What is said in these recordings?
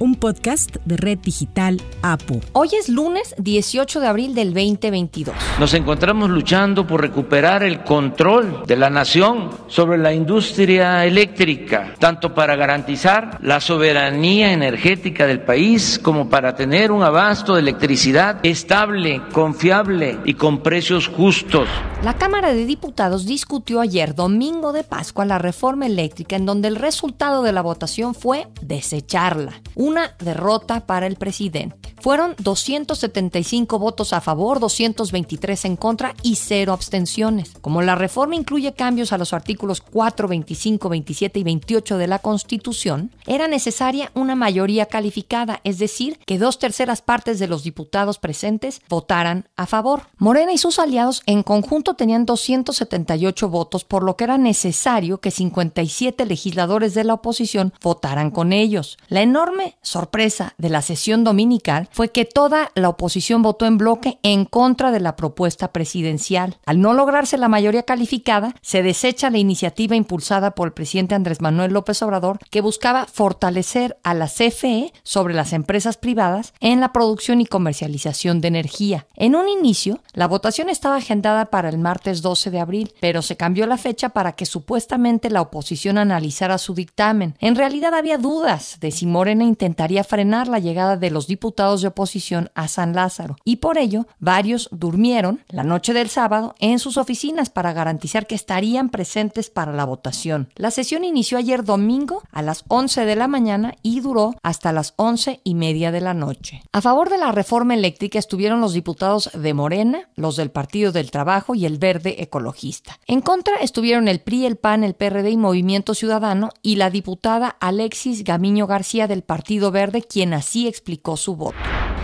un podcast de Red Digital APO. Hoy es lunes 18 de abril del 2022. Nos encontramos luchando por recuperar el control de la nación sobre la industria eléctrica, tanto para garantizar la soberanía energética del país como para tener un abasto de electricidad estable, confiable y con precios justos. La Cámara de Diputados discutió ayer, domingo de Pascua, la reforma eléctrica en donde el resultado de la votación fue desecharla una derrota para el presidente. Fueron 275 votos a favor, 223 en contra y cero abstenciones. Como la reforma incluye cambios a los artículos 4, 25, 27 y 28 de la Constitución, era necesaria una mayoría calificada, es decir, que dos terceras partes de los diputados presentes votaran a favor. Morena y sus aliados en conjunto tenían 278 votos, por lo que era necesario que 57 legisladores de la oposición votaran con ellos. La enorme sorpresa de la sesión dominical fue que toda la oposición votó en bloque en contra de la propuesta presidencial. Al no lograrse la mayoría calificada, se desecha la iniciativa impulsada por el presidente Andrés Manuel López Obrador que buscaba fortalecer a la CFE sobre las empresas privadas en la producción y comercialización de energía. En un inicio, la votación estaba agendada para el martes 12 de abril, pero se cambió la fecha para que supuestamente la oposición analizara su dictamen. En realidad había dudas de si Morena intentaría frenar la llegada de los diputados de oposición a San Lázaro y por ello varios durmieron la noche del sábado en sus oficinas para garantizar que estarían presentes para la votación. La sesión inició ayer domingo a las 11 de la mañana y duró hasta las 11 y media de la noche. A favor de la reforma eléctrica estuvieron los diputados de Morena, los del Partido del Trabajo y el Verde Ecologista. En contra estuvieron el PRI, el PAN, el PRD y Movimiento Ciudadano y la diputada Alexis Gamiño García del Partido Verde, quien así explicó su voto.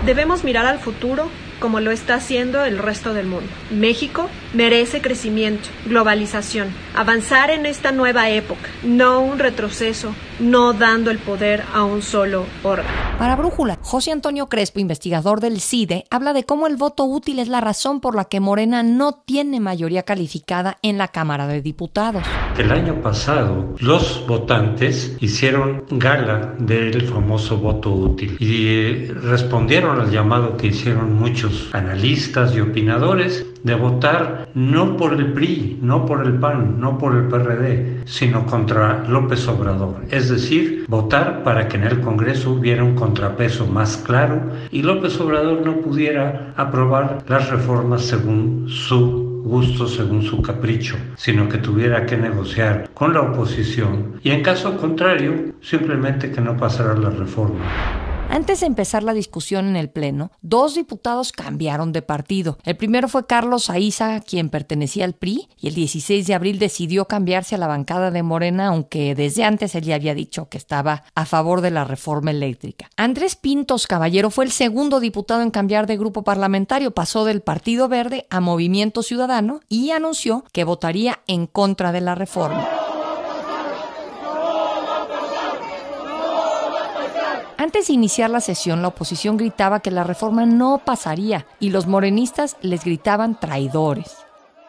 Debemos mirar al futuro como lo está haciendo el resto del mundo. México merece crecimiento, globalización, avanzar en esta nueva época, no un retroceso, no dando el poder a un solo órgano. Para Brújula, José Antonio Crespo, investigador del CIDE, habla de cómo el voto útil es la razón por la que Morena no tiene mayoría calificada en la Cámara de Diputados. El año pasado, los votantes hicieron gala del famoso voto útil y respondieron al llamado que hicieron muchos analistas y opinadores de votar no por el PRI, no por el PAN, no por el PRD, sino contra López Obrador. Es decir, votar para que en el Congreso hubiera un contrapeso más claro y López Obrador no pudiera aprobar las reformas según su gusto según su capricho, sino que tuviera que negociar con la oposición y en caso contrario, simplemente que no pasara la reforma. Antes de empezar la discusión en el Pleno, dos diputados cambiaron de partido. El primero fue Carlos Aiza, quien pertenecía al PRI, y el 16 de abril decidió cambiarse a la bancada de Morena, aunque desde antes él ya había dicho que estaba a favor de la reforma eléctrica. Andrés Pintos Caballero fue el segundo diputado en cambiar de grupo parlamentario, pasó del Partido Verde a Movimiento Ciudadano y anunció que votaría en contra de la reforma. Antes de iniciar la sesión, la oposición gritaba que la reforma no pasaría y los morenistas les gritaban traidores.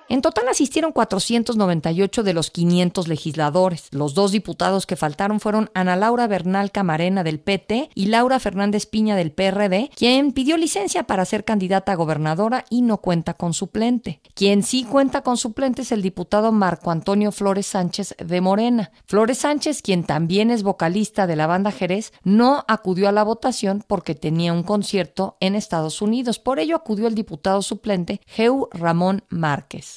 En total asistieron 498 de los 500 legisladores. Los dos diputados que faltaron fueron Ana Laura Bernal Camarena del PT y Laura Fernández Piña del PRD, quien pidió licencia para ser candidata a gobernadora y no cuenta con suplente. Quien sí cuenta con suplente es el diputado Marco Antonio Flores Sánchez de Morena. Flores Sánchez, quien también es vocalista de la banda Jerez, no acudió a la votación porque tenía un concierto en Estados Unidos. Por ello acudió el diputado suplente Geu Ramón Márquez.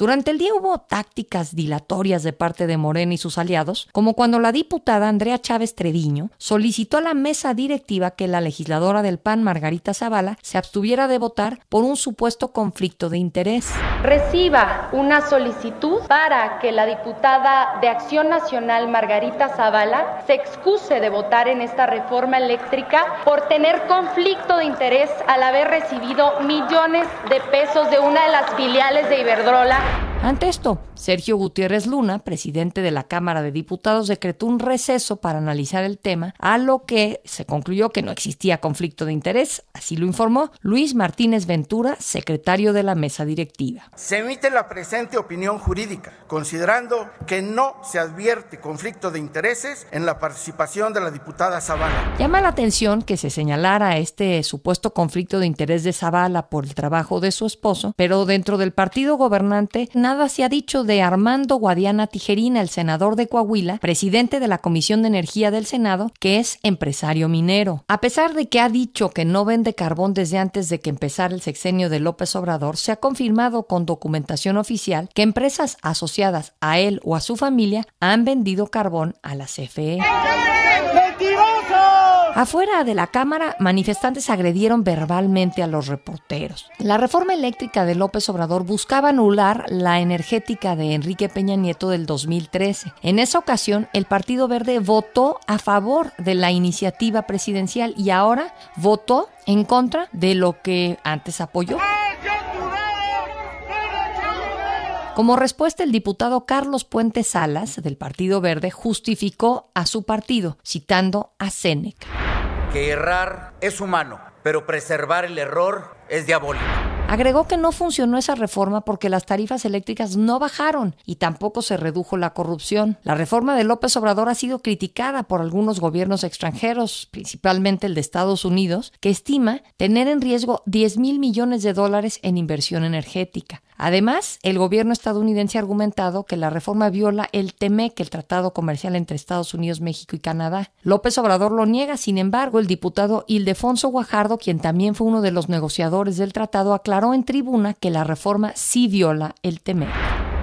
Durante el día hubo tácticas dilatorias de parte de Morena y sus aliados, como cuando la diputada Andrea Chávez Trediño solicitó a la mesa directiva que la legisladora del PAN, Margarita Zavala, se abstuviera de votar por un supuesto conflicto de interés. Reciba una solicitud para que la diputada de Acción Nacional, Margarita Zavala, se excuse de votar en esta reforma eléctrica por tener conflicto de interés al haber recibido millones de pesos de una de las filiales de Iberdrola you Ante esto, Sergio Gutiérrez Luna, presidente de la Cámara de Diputados, decretó un receso para analizar el tema, a lo que se concluyó que no existía conflicto de interés, así lo informó Luis Martínez Ventura, secretario de la mesa directiva. Se emite la presente opinión jurídica, considerando que no se advierte conflicto de intereses en la participación de la diputada Zavala. Llama la atención que se señalara este supuesto conflicto de interés de Zavala por el trabajo de su esposo, pero dentro del partido gobernante nada se ha dicho de Armando Guadiana Tijerina, el senador de Coahuila, presidente de la Comisión de Energía del Senado, que es empresario minero. A pesar de que ha dicho que no vende carbón desde antes de que empezara el sexenio de López Obrador, se ha confirmado con documentación oficial que empresas asociadas a él o a su familia han vendido carbón a la CFE. Afuera de la Cámara, manifestantes agredieron verbalmente a los reporteros. La reforma eléctrica de López Obrador buscaba anular la energética de Enrique Peña Nieto del 2013. En esa ocasión, el Partido Verde votó a favor de la iniciativa presidencial y ahora votó en contra de lo que antes apoyó. Como respuesta, el diputado Carlos Puente Salas, del Partido Verde, justificó a su partido, citando a Seneca. Que errar es humano, pero preservar el error es diabólico. Agregó que no funcionó esa reforma porque las tarifas eléctricas no bajaron y tampoco se redujo la corrupción. La reforma de López Obrador ha sido criticada por algunos gobiernos extranjeros, principalmente el de Estados Unidos, que estima tener en riesgo 10 mil millones de dólares en inversión energética. Además, el gobierno estadounidense ha argumentado que la reforma viola el TEMEC, el Tratado Comercial entre Estados Unidos, México y Canadá. López Obrador lo niega, sin embargo, el diputado Ildefonso Guajardo, quien también fue uno de los negociadores del tratado, aclaró en tribuna que la reforma sí viola el TEMEC.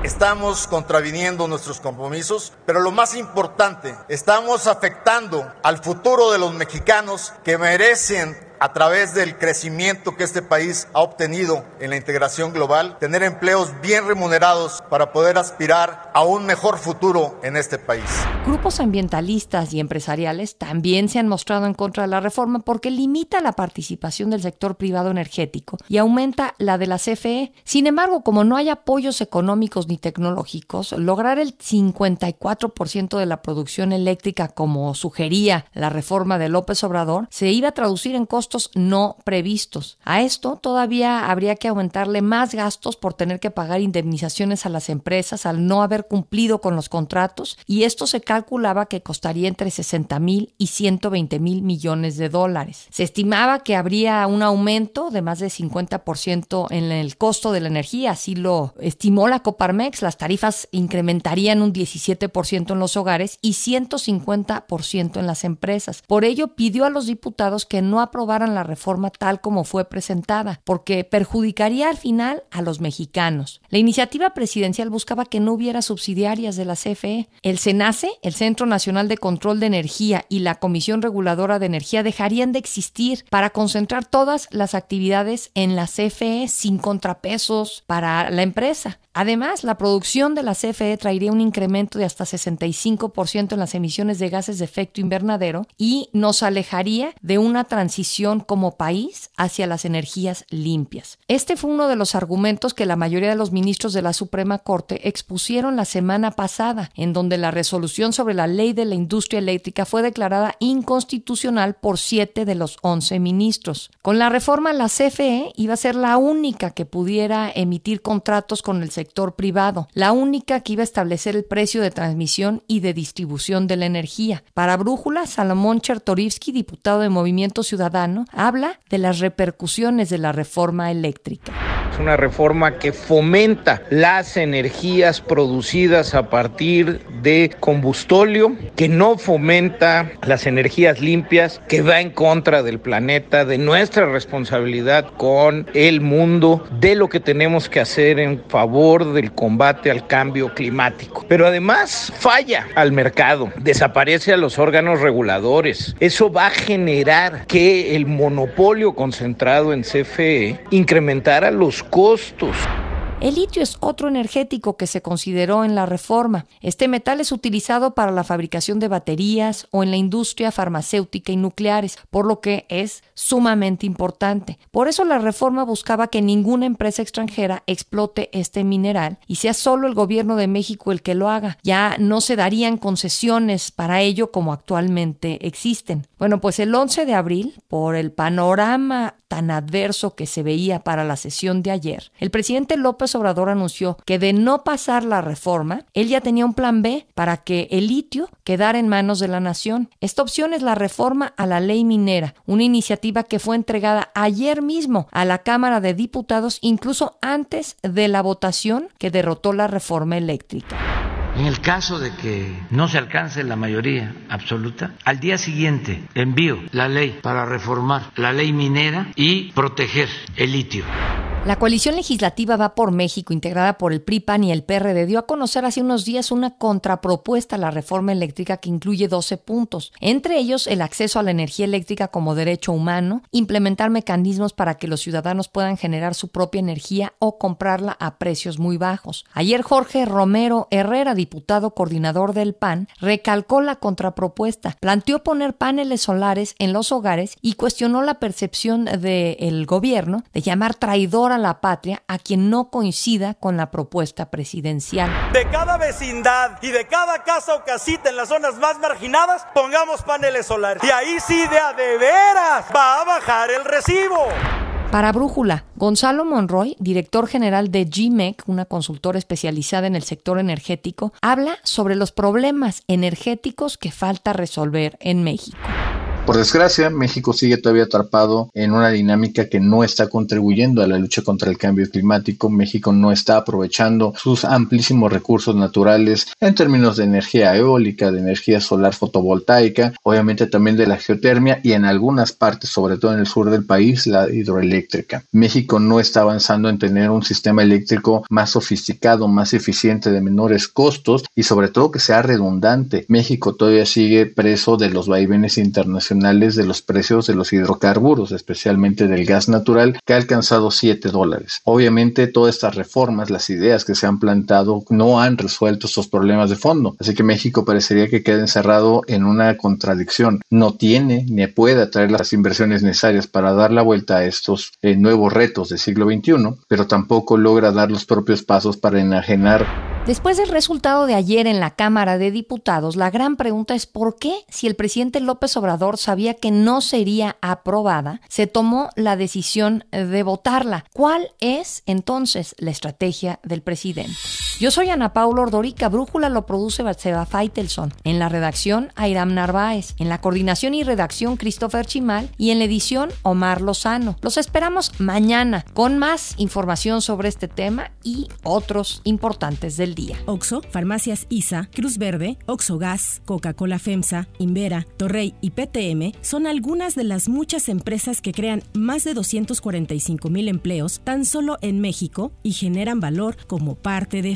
Estamos contraviniendo nuestros compromisos, pero lo más importante, estamos afectando al futuro de los mexicanos que merecen a través del crecimiento que este país ha obtenido en la integración global, tener empleos bien remunerados para poder aspirar a un mejor futuro en este país. Grupos ambientalistas y empresariales también se han mostrado en contra de la reforma porque limita la participación del sector privado energético y aumenta la de la CFE. Sin embargo, como no hay apoyos económicos ni tecnológicos, lograr el 54% de la producción eléctrica como sugería la reforma de López Obrador se iba a traducir en costos no previstos. A esto todavía habría que aumentarle más gastos por tener que pagar indemnizaciones a las empresas al no haber cumplido con los contratos y esto se calculaba que costaría entre 60 mil y 120 mil millones de dólares. Se estimaba que habría un aumento de más de 50% en el costo de la energía, así lo estimó la Coparmex. Las tarifas incrementarían un 17% en los hogares y 150% en las empresas. Por ello pidió a los diputados que no aprobaran la reforma tal como fue presentada, porque perjudicaría al final a los mexicanos. La iniciativa presidencial buscaba que no hubiera subsidiarias de la CFE. El SENACE, el Centro Nacional de Control de Energía y la Comisión Reguladora de Energía dejarían de existir para concentrar todas las actividades en la CFE sin contrapesos para la empresa. Además, la producción de la CFE traería un incremento de hasta 65% en las emisiones de gases de efecto invernadero y nos alejaría de una transición como país hacia las energías limpias. Este fue uno de los argumentos que la mayoría de los ministros de la Suprema Corte expusieron la semana pasada, en donde la resolución sobre la ley de la industria eléctrica fue declarada inconstitucional por siete de los once ministros. Con la reforma, la CFE iba a ser la única que pudiera emitir contratos con el sector privado, la única que iba a establecer el precio de transmisión y de distribución de la energía. Para Brújula, Salomón Chertorivsky, diputado de Movimiento Ciudadano, habla de las repercusiones de la reforma eléctrica una reforma que fomenta las energías producidas a partir de combustóleo, que no fomenta las energías limpias, que va en contra del planeta, de nuestra responsabilidad con el mundo, de lo que tenemos que hacer en favor del combate al cambio climático. Pero además falla al mercado, desaparece a los órganos reguladores. Eso va a generar que el monopolio concentrado en CFE incrementara los costos. El litio es otro energético que se consideró en la reforma. Este metal es utilizado para la fabricación de baterías o en la industria farmacéutica y nucleares, por lo que es sumamente importante. Por eso la reforma buscaba que ninguna empresa extranjera explote este mineral y sea solo el gobierno de México el que lo haga. Ya no se darían concesiones para ello como actualmente existen. Bueno, pues el 11 de abril, por el panorama tan adverso que se veía para la sesión de ayer, el presidente López Obrador anunció que de no pasar la reforma, él ya tenía un plan B para que el litio quedara en manos de la nación. Esta opción es la reforma a la ley minera, una iniciativa que fue entregada ayer mismo a la Cámara de Diputados, incluso antes de la votación que derrotó la reforma eléctrica. En el caso de que no se alcance la mayoría absoluta, al día siguiente envío la ley para reformar la ley minera y proteger el litio. La coalición legislativa Va por México, integrada por el PRI, PAN y el PRD, dio a conocer hace unos días una contrapropuesta a la reforma eléctrica que incluye 12 puntos, entre ellos el acceso a la energía eléctrica como derecho humano, implementar mecanismos para que los ciudadanos puedan generar su propia energía o comprarla a precios muy bajos. Ayer Jorge Romero Herrera, diputado coordinador del PAN, recalcó la contrapropuesta, planteó poner paneles solares en los hogares y cuestionó la percepción del gobierno de llamar traidor a la patria a quien no coincida con la propuesta presidencial. De cada vecindad y de cada casa o casita en las zonas más marginadas, pongamos paneles solares. Y ahí sí de a de veras va a bajar el recibo. Para Brújula, Gonzalo Monroy, director general de GMEC, una consultora especializada en el sector energético, habla sobre los problemas energéticos que falta resolver en México. Por desgracia, México sigue todavía atrapado en una dinámica que no está contribuyendo a la lucha contra el cambio climático. México no está aprovechando sus amplísimos recursos naturales en términos de energía eólica, de energía solar fotovoltaica, obviamente también de la geotermia y en algunas partes, sobre todo en el sur del país, la hidroeléctrica. México no está avanzando en tener un sistema eléctrico más sofisticado, más eficiente, de menores costos y sobre todo que sea redundante. México todavía sigue preso de los vaivenes internacionales de los precios de los hidrocarburos, especialmente del gas natural, que ha alcanzado 7 dólares. Obviamente todas estas reformas, las ideas que se han plantado, no han resuelto estos problemas de fondo. Así que México parecería que queda encerrado en una contradicción. No tiene ni puede atraer las inversiones necesarias para dar la vuelta a estos eh, nuevos retos del siglo XXI, pero tampoco logra dar los propios pasos para enajenar Después del resultado de ayer en la Cámara de Diputados, la gran pregunta es por qué, si el presidente López Obrador sabía que no sería aprobada, se tomó la decisión de votarla. ¿Cuál es entonces la estrategia del presidente? Yo soy Ana Paula Ordorica, Brújula lo produce Batseba Feitelson, en la redacción Airam Narváez, en la coordinación y redacción Christopher Chimal. Y en la edición Omar Lozano. Los esperamos mañana con más información sobre este tema y otros importantes del día. Oxo, Farmacias ISA, Cruz Verde, Oxo Gas, Coca-Cola FEMSA, Invera, Torrey y PTM son algunas de las muchas empresas que crean más de 245 mil empleos tan solo en México y generan valor como parte de